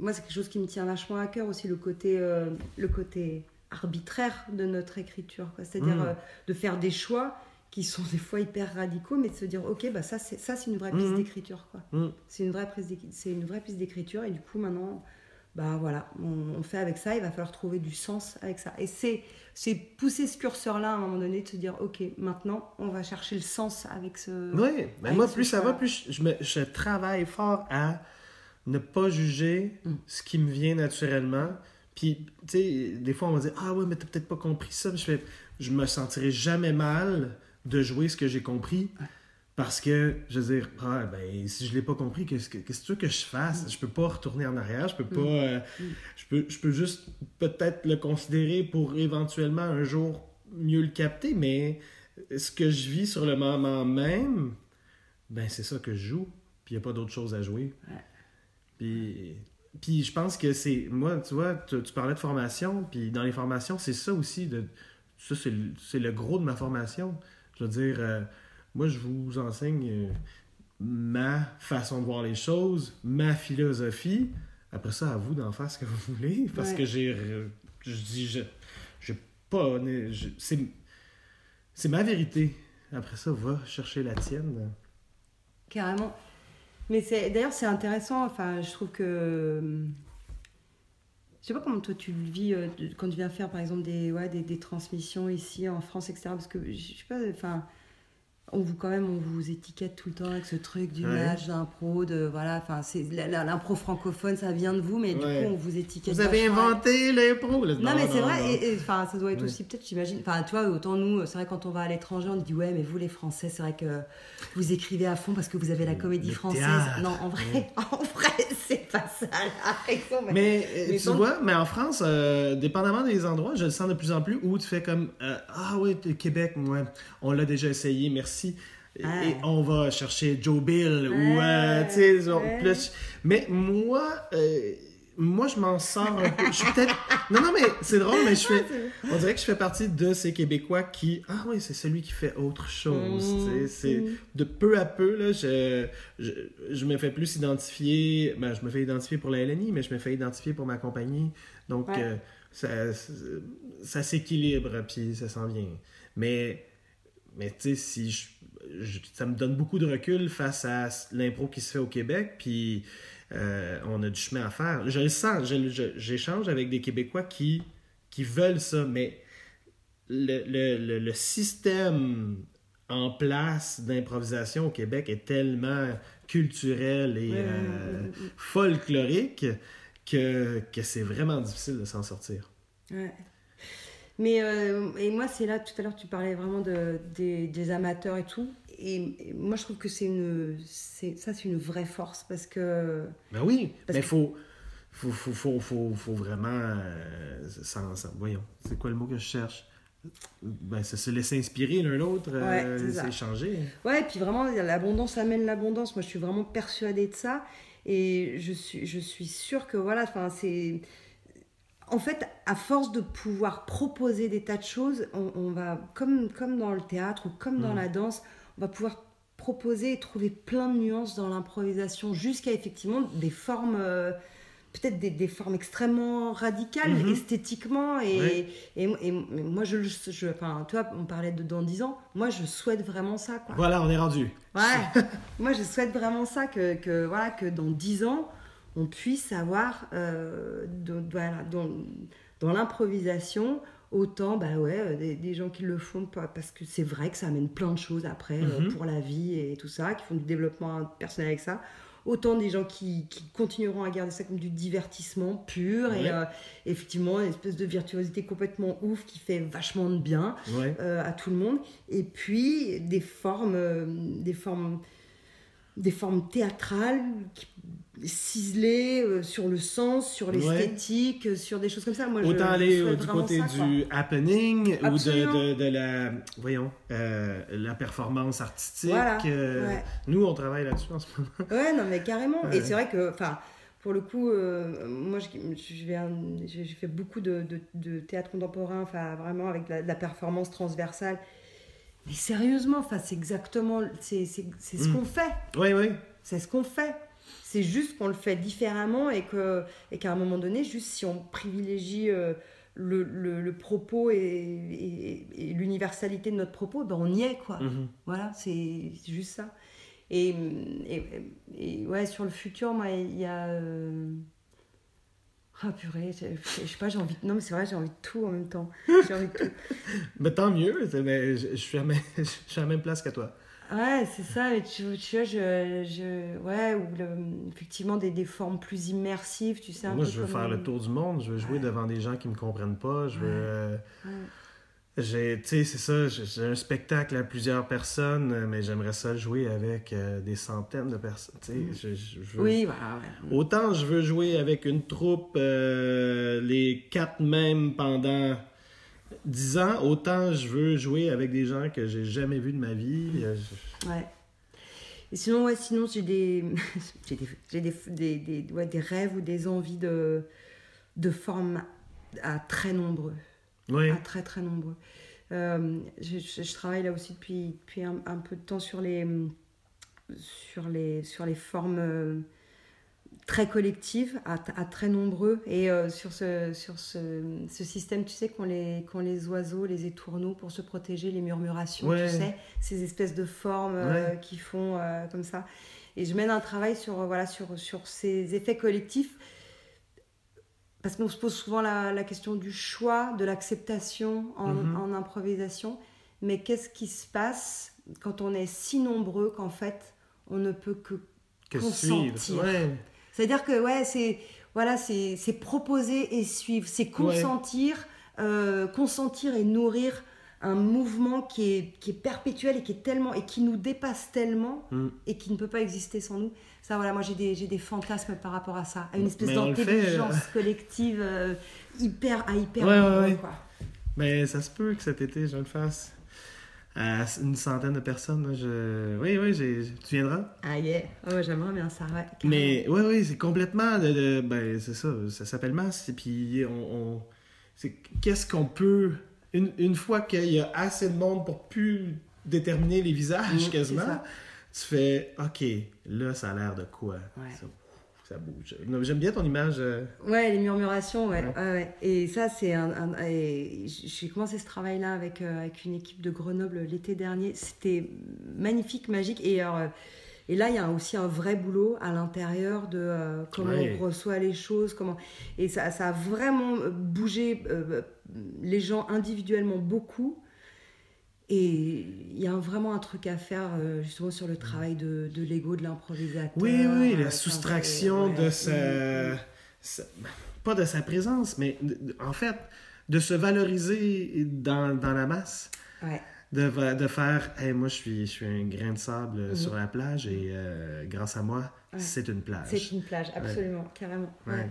moi, c'est quelque chose qui me tient vachement à cœur aussi, le côté, euh, le côté arbitraire de notre écriture. C'est-à-dire Mm. euh, de faire des choix qui sont des fois hyper radicaux, mais de se dire, ok, bah ça, c'est ça, c'est une vraie piste Mhm. d'écriture. quoi. Mm. C'est une vraie prise c'est une vraie piste d'écriture, et du coup, maintenant, bah voilà, on, on fait avec ça. Il va falloir trouver du sens avec ça. Et c'est c'est pousser ce curseur-là à un moment donné, de se dire, ok, maintenant, on va chercher le sens avec ce. Oui, mais moi, plus ça va, plus je, je me- je travaille fort à ne pas juger Mm. ce qui me vient naturellement. Puis, tu sais, des fois, on va dire Ah ouais, mais t'as peut-être pas compris ça. Je, fais, je me sentirai jamais mal de jouer ce que j'ai compris. Parce que, je veux dire, ah, ben, si je l'ai pas compris, qu'est-ce que, qu'est-ce que tu veux que je fasse? Je peux pas retourner en arrière, je peux pas. euh, je, peux, je peux juste peut-être le considérer pour éventuellement un jour mieux le capter, mais ce que je vis sur le moment même, ben c'est ça que je joue, puis il n'y a pas d'autre chose à jouer. Puis, puis je pense que c'est. Moi, tu vois, tu, tu parlais de formation, puis dans les formations, c'est ça aussi. De, ça, c'est le, c'est le gros de ma formation. Je veux dire, euh, moi, je vous enseigne euh, ma façon de voir les choses, ma philosophie. Après ça, à vous d'en faire ce que vous voulez, parce Ouais. que j'ai. euh, Je dis, je. j'ai pas. c'est, c'est ma vérité. Après ça, va chercher la tienne. Carrément. Mais c'est d'ailleurs c'est intéressant. Enfin, je trouve que je sais pas comment toi tu le vis euh, quand tu viens faire par exemple des ouais, des, des transmissions ici en France etc. Parce que je sais pas. Enfin, on vous quand même on vous étiquette tout le temps avec ce truc du Ouais. match d'impro de voilà. Enfin, c'est l'impro francophone ça vient de vous, mais Ouais. du coup on vous étiquette. Vous avez inventé l'impro. là. non, mais c'est vrai, non. et- enfin, ça doit être aussi peut-être, j'imagine. Enfin, tu vois, autant nous, c'est vrai, quand on va à l'étranger, on dit ouais, mais vous les Français, c'est vrai que vous écrivez à fond parce que vous avez la comédie Le française. théâtre. Non, en vrai, en vrai, la. Mais, euh, mais tu ton- vois, mais en France, euh, dépendamment des endroits, je le sens de plus en plus où tu fais comme euh, Ah oui, le Québec, ouais, on l'a déjà essayé, merci. Et- Ah. Et on va chercher Joe Bill ou euh, Ouais, tu sais, genre, ouais. plus. Mais moi, moi je m'en sors un peu. Je suis peut-être. Non, non, mais c'est drôle, mais je fais. On dirait que je fais partie de ces Québécois qui. Ah oui, c'est celui qui fait autre chose. Mm, C'est de peu à peu, là, je, je, je me fais plus identifier. Ben, je me fais identifier pour la LNI, mais je me fais identifier pour ma compagnie. Donc, Ouais. euh, ça, ça s'équilibre, puis ça s'en vient. Mais, mais tu sais, si je, je- ça me donne beaucoup de recul face à l'impro qui se fait au Québec, puis euh, on a du chemin à faire. Je le sens, j'échange avec des Québécois qui, qui veulent ça, mais le, le, le, le système en place d'improvisation au Québec est tellement culturel et euh, folklorique que, que c'est vraiment difficile de s'en sortir. Ouais. Mais euh, et moi, c'est là, tout à l'heure, tu parlais vraiment de, des, des amateurs et tout. Et, et moi, je trouve que c'est une, c'est, ça, c'est une vraie force parce que. Ben oui, mais que- faut, faut, faut, faut, faut, faut vraiment. euh, sans, sans- voyons, c'est quoi le mot que je cherche? Ben, c'est se laisser inspirer l'un l'autre, euh, Ouais, c'est laisser ça. échanger. Ouais, et puis vraiment, l'abondance amène l'abondance. Moi, je suis vraiment persuadée de ça. Et je suis, je suis sûre que voilà, enfin, c'est. En fait, à force de pouvoir proposer des tas de choses, on, on va, comme, comme dans le théâtre ou comme dans Mm. la danse, on va pouvoir proposer et trouver plein de nuances dans l'improvisation jusqu'à effectivement des formes, euh, peut-être des, des formes extrêmement radicales Mhm. esthétiquement. Et, Ouais. et, et moi, je, je, enfin, toi, on parlait de dans 10 ans, moi, je souhaite vraiment ça. Quoi. Voilà, on est rendu. Ouais, moi je souhaite vraiment ça, que, que, voilà, que dans 10 ans, on puisse avoir euh, de- voilà, dans, dans l'improvisation autant bah ouais, euh, des, des gens qui le font parce que c'est vrai que ça amène plein de choses après euh, Mhm. pour la vie et tout ça, qui font du développement personnel avec ça. Autant des gens qui, qui continueront à garder ça comme du divertissement pur Ouais. et euh, effectivement une espèce de virtuosité complètement ouf qui fait vachement de bien Ouais. euh, à tout le monde. Et puis des formes, des formes, des formes théâtrales qui- ciselées euh, sur le sens, sur l'esthétique, euh, sur des choses comme ça. Moi, je- Autant je aller euh, du côté ça, quoi. du happening ou de, de, de la, voyons, euh, la performance artistique. Voilà, euh, ouais. Nous, on travaille là-dessus en ce moment. Ouais, non, mais carrément. Ouais. Et c'est vrai que, enfin, pour le coup, moi, je, je j'ai fait beaucoup de, de- de théâtre contemporain, enfin, vraiment avec la, la performance transversale. Mais sérieusement, enfin, c'est exactement, c'est ce Mm. qu'on fait. Oui, oui. C'est ce qu'on fait. C'est juste qu'on le fait différemment et que et qu'à un moment donné, juste si on privilégie euh, le, le- le propos et, et- et l'universalité de notre propos, ben on y est quoi. Mhm. Voilà, c'est juste ça. Et, et, et ouais, sur le futur, moi, il y a. euh, Ah purée, je sais pas, j'ai envie de... Non mais c'est vrai, j'ai envie de tout en même temps. J'ai envie de tout. Mais tant mieux, mais je, je suis à la même, je suis à la même place que toi. Ouais, c'est ça, tu, tu vois, je, je, ouais, ou le- effectivement des, des formes plus immersives, tu sais, un Moi, peu je veux comme- faire le tour du monde, je veux jouer Ouais. devant des gens qui me comprennent pas, je veux... Ouais. euh, Ouais. J'ai, tu sais, c'est ça, j'ai un spectacle à plusieurs personnes, mais j'aimerais ça jouer avec euh, des centaines de personnes, tu sais, je, je- je veux- Oui, voilà, ouais. Autant je veux jouer avec une troupe, euh, les quatre mêmes pendant dix ans, autant je veux jouer avec des gens que j'ai jamais vus de ma vie. euh, je- Ouais. Et sinon, ouais, sinon j'ai des, j'ai des, j'ai des, des, des- ouais, des rêves ou des envies de, de formes à très nombreux. À très très nombreux. Euh, je, je- je travaille là aussi depuis, depuis un, un peu de temps sur les, sur les, sur les formes euh, très collectives, à, à très nombreux, et euh, sur, ce, sur ce, ce système, tu sais, qu'ont les, qu'ont les oiseaux, les étourneaux pour se protéger, les murmurations, Ouais. tu sais, ces espèces de formes Ouais. qui font comme ça. Et je mène un travail sur, voilà, sur, sur ces effets collectifs parce qu'on se pose souvent la, la question du choix, de l'acceptation en, Mhm. en improvisation. Mais qu'est-ce qui se passe quand on est si nombreux qu'en fait, on ne peut que... Que Consentir? suivre. Ouais. C'est-à-dire que, ouais, c'est voilà, c'est proposer et suivre. C'est consentir, euh, consentir et nourrir un mouvement qui est, qui est perpétuel et qui est tellement et qui nous dépasse tellement Mm. et qui ne peut pas exister sans nous. Ça, voilà, moi j'ai des, des fantasmes par rapport à ça, à une espèce d'intelligence collective euh, hyper, à hyper Ouais, ouais, quoi. Mais ça se peut que cet été, je le fasse. À une centaine de personnes. Je... Oui, oui, tu viendras. Ah yeah, oh, j'aimerais bien ça, ouais. Mais oui, oui, c'est complètement. De, de- ben, c'est ça, ça s'appelle masse. Et puis, on. on- c'est qu'est-ce qu'on peut. Une, une fois qu'il y a assez de monde pour plus déterminer les visages Mm, quasiment, tu fais OK, là, ça a l'air de quoi? Ouais. ça, ça bouge. J'aime bien ton image. euh, Ouais, les murmurations, ouais. Ouais. ouais, ouais. Et ça, c'est un. un- j'ai commencé ce travail-là avec, euh, avec une équipe de Grenoble l'été dernier. C'était magnifique, magique. Et, alors, euh, et là, il y a aussi un vrai boulot à l'intérieur de euh, comment on reçoit les choses. comment Et ça, ça a vraiment bougé euh, les gens individuellement beaucoup. Et il y a vraiment un truc à faire euh, justement sur le travail de, de l'ego, de l'improvisateur. Oui, oui, la soustraction c'est- ouais. de sa, sa- Pas de sa présence, mais de- de- en fait, de se valoriser dans, dans la masse. Ouais. De, de faire, Hey, moi je suis, je suis un grain de sable Mhm. sur la plage et euh, grâce à moi, Ouais. c'est une plage. C'est une plage, absolument, carrément. Ouais.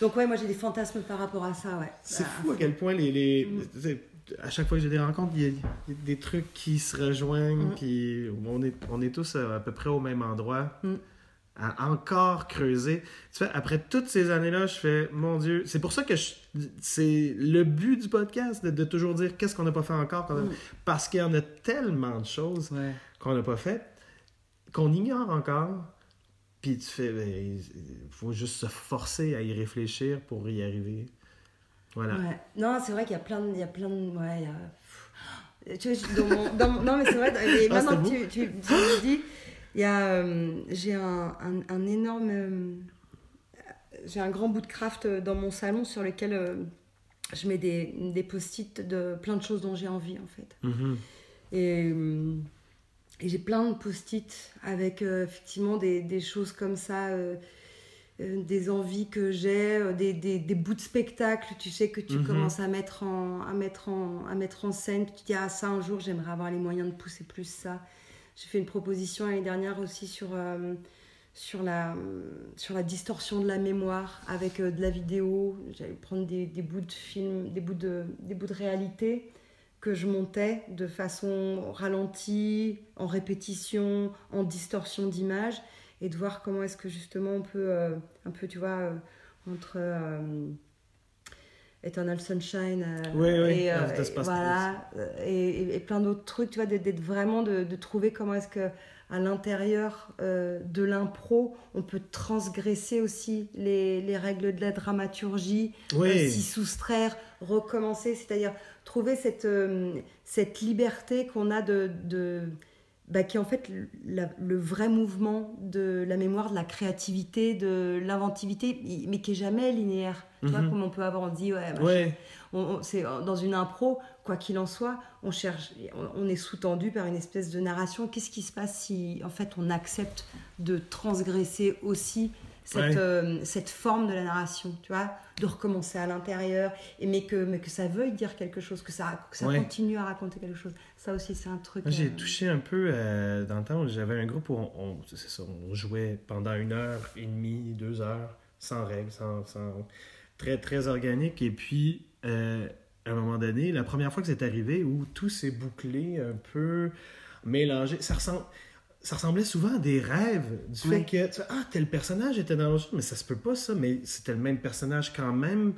Donc ouais, moi j'ai des fantasmes par rapport à ça, ouais. C'est Ah, fou à quel point les. les Mm. à chaque fois que j'ai des rencontres, il y, a, il y a des trucs qui se rejoignent, Mm. qui, on, est, on est tous à, à peu près au même endroit. Mm. À encore creuser. Tu sais, après toutes ces années-là, je fais, mon Dieu, c'est pour ça que c'est le but du podcast, de, de toujours dire qu'est-ce qu'on n'a pas fait encore. Mm. Parce qu'il y en a tellement de choses Ouais. qu'on n'a pas faites, qu'on ignore encore. Puis tu fais, ben, il faut juste se forcer à y réfléchir pour y arriver. Voilà. Ouais. Non, c'est vrai qu'il y a plein de... Il y a plein de... Ouais, il y a... Tu vois, dans mon, dans mon- Non, mais c'est vrai, Ah, maintenant que tu, tu, tu me dis, il y a... euh, j'ai un, un, un énorme... euh, j'ai un grand bout de craft dans mon salon sur lequel euh, je mets des, des post-it de plein de choses dont j'ai envie, en fait. Mhm. Et, et j'ai plein de post-it avec euh, effectivement des, des choses comme ça, euh, euh, des envies que j'ai, des, des, des bouts de spectacle, tu sais, que tu Mhm. commences à mettre, en, à, mettre en, à mettre en scène. Tu te dis, ah, ça, un jour, j'aimerais avoir les moyens de pousser plus ça. J'ai fait une proposition l'année dernière aussi sur, sur, la, sur la distorsion de la mémoire avec de la vidéo. J'allais prendre des, des bouts de film, des bouts de, des bouts de réalité que je montais de façon ralentie, en répétition, en distorsion d'image, et de voir comment est-ce que justement on peut, euh, un peu, tu vois, euh, entre euh, Eternal Sunshine Oui, oui, et, Of the Space voilà, et, plein d'autres trucs, tu vois, d'être vraiment de, de trouver comment est-ce que à l'intérieur de l'impro, on peut transgresser aussi les, les règles de la dramaturgie, Oui. s'y soustraire, recommencer, c'est-à-dire trouver cette, euh, cette liberté qu'on a de, de bah, qui est en fait le, la- le vrai mouvement de la mémoire, de la créativité, de l'inventivité, mais qui est jamais linéaire. Tu vois, Mhm. comme on peut avoir, on dit, ouais. Ouais. C'est dans une impro, quoi qu'il en soit, on cherche, on, on est sous-tendu par une espèce de narration. Qu'est-ce qui se passe si, en fait, on accepte de transgresser aussi cette, Ouais. euh, cette forme de la narration, tu vois, de recommencer à l'intérieur, et mais que, mais que ça veuille dire quelque chose, que ça, que ça Ouais. continue à raconter quelque chose. Ça aussi, c'est un truc. J'ai euh, touché un peu euh, dans le temps où j'avais un groupe où on, on- c'est ça, on jouait pendant une heure et demie, deux heures, sans règles, sans, sans- très, très organique. Et puis, euh, à un moment donné, la première fois que c'est arrivé, où tout s'est bouclé, un peu mélangé, ça ressemble. Ça ressemblait souvent à des rêves du fait que tu fais, ah tel personnage était dans le jeu mais ça se peut pas ça mais c'était le même personnage quand même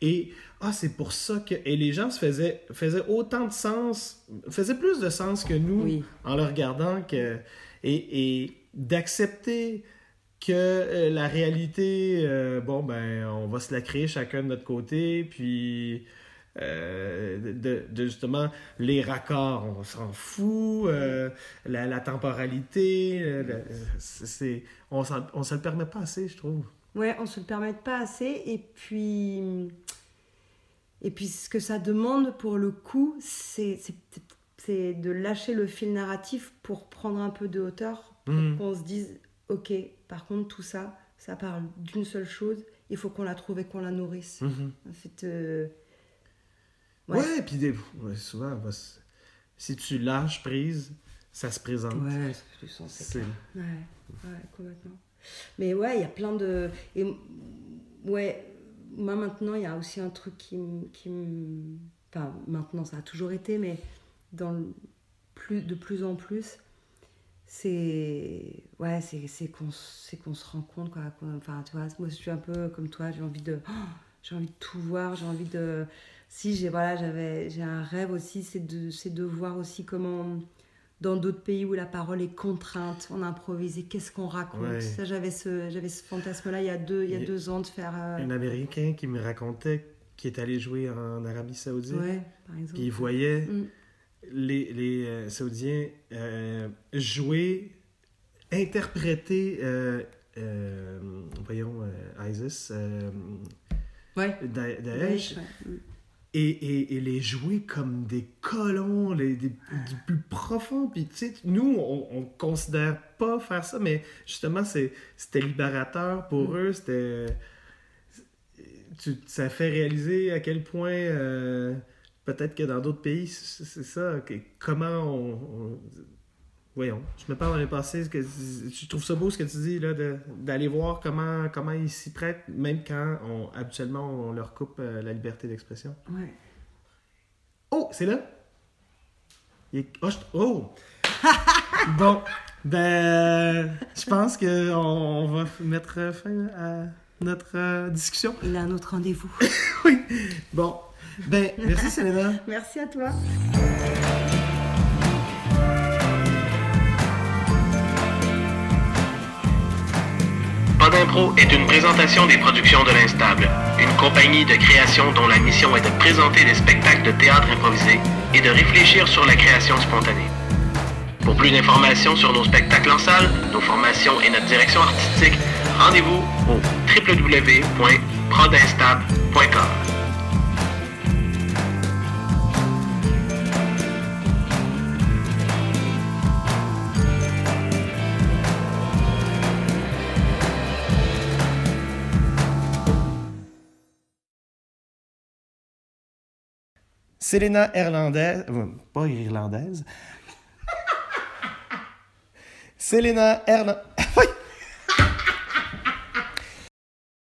et ah c'est pour ça que et les gens se faisaient faisaient autant de sens faisaient plus de sens que nous Oui. en le regardant que, et, et d'accepter que euh, la réalité, euh, bon, ben, on va se la créer chacun de notre côté, puis euh, de, de justement les raccords, on s'en fout, euh, la, la temporalité, euh, c'est, on, on se le permet pas assez, je trouve. Ouais, on se le permet pas assez. Et puis, et puis ce que ça demande pour le coup, c'est c'est- de lâcher le fil narratif pour prendre un peu de hauteur, pour Mhm. qu'on se dise, ok, par contre tout ça, ça parle d'une seule chose. Il faut qu'on la trouve et qu'on la nourrisse. Mhm. En fait, euh, Ouais. Ouais, puis des- ouais, souvent, si tu lâches prise, ça se présente. Ouais, c'est Ouais, ouais, complètement. Mais ouais, il y a plein de. Et ouais, moi maintenant, il y a aussi un truc qui me. Qui enfin, maintenant, ça a toujours été, mais dans le plus, de plus en plus, c'est. Ouais, c'est c'est qu'on s- c'est qu'on se rend compte, quoi. Enfin, tu vois, moi, je suis un peu comme toi, j'ai envie de. oh, j'ai envie de tout voir, j'ai envie de. Si j'ai voilà, j'avais j'ai un rêve aussi, c'est de, c'est de voir aussi comment dans d'autres pays où la parole est contrainte, on improvise et qu'est-ce qu'on raconte. Ouais. Ça, j'avais ce, j'avais ce fantasme-là il y a deux, il y a Il y a- deux ans de faire. euh, Un Américain qui me racontait qu'il est allé jouer en Arabie Saoudite, ouais, par exemple. puis il voyait Mm. les, les euh, Saoudiens euh, jouer, interpréter, voyons, ISIS, Ouais. Da- Daesh, Daesh, ouais. Et, et, et les jouer comme des colons, les, des, du plus profond. Puis, tu sais, nous, on, on considère pas faire ça, mais justement, c'était libérateur pour Mm. eux. C'était. Tu, ça fait réaliser à quel point. euh, peut-être que dans d'autres pays, c'est, c'est ça. que- comment on. on- Voyons, je me parle dans le passé, ce que, je trouve ça beau ce que tu dis, là, d'aller voir comment, comment ils s'y prêtent, même quand on, habituellement on leur coupe euh, la liberté d'expression. Ouais. Oh, c'est là? Il est- Oh! je- oh! bon, ben, je pense qu'on on va mettre fin à notre euh, discussion. Il a un autre rendez-vous. Oui! Bon, ben, merci Selena. Merci à toi. Pas d'impro est une présentation des productions de l'Instable, une compagnie de création dont la mission est de présenter des spectacles de théâtre improvisé et de réfléchir sur la création spontanée. Pour plus d'informations sur nos spectacles en salle, nos formations et notre direction artistique, rendez-vous au www.prodinstable.com. Selena Irlandaise. euh, Pas irlandaise. Selena Erland.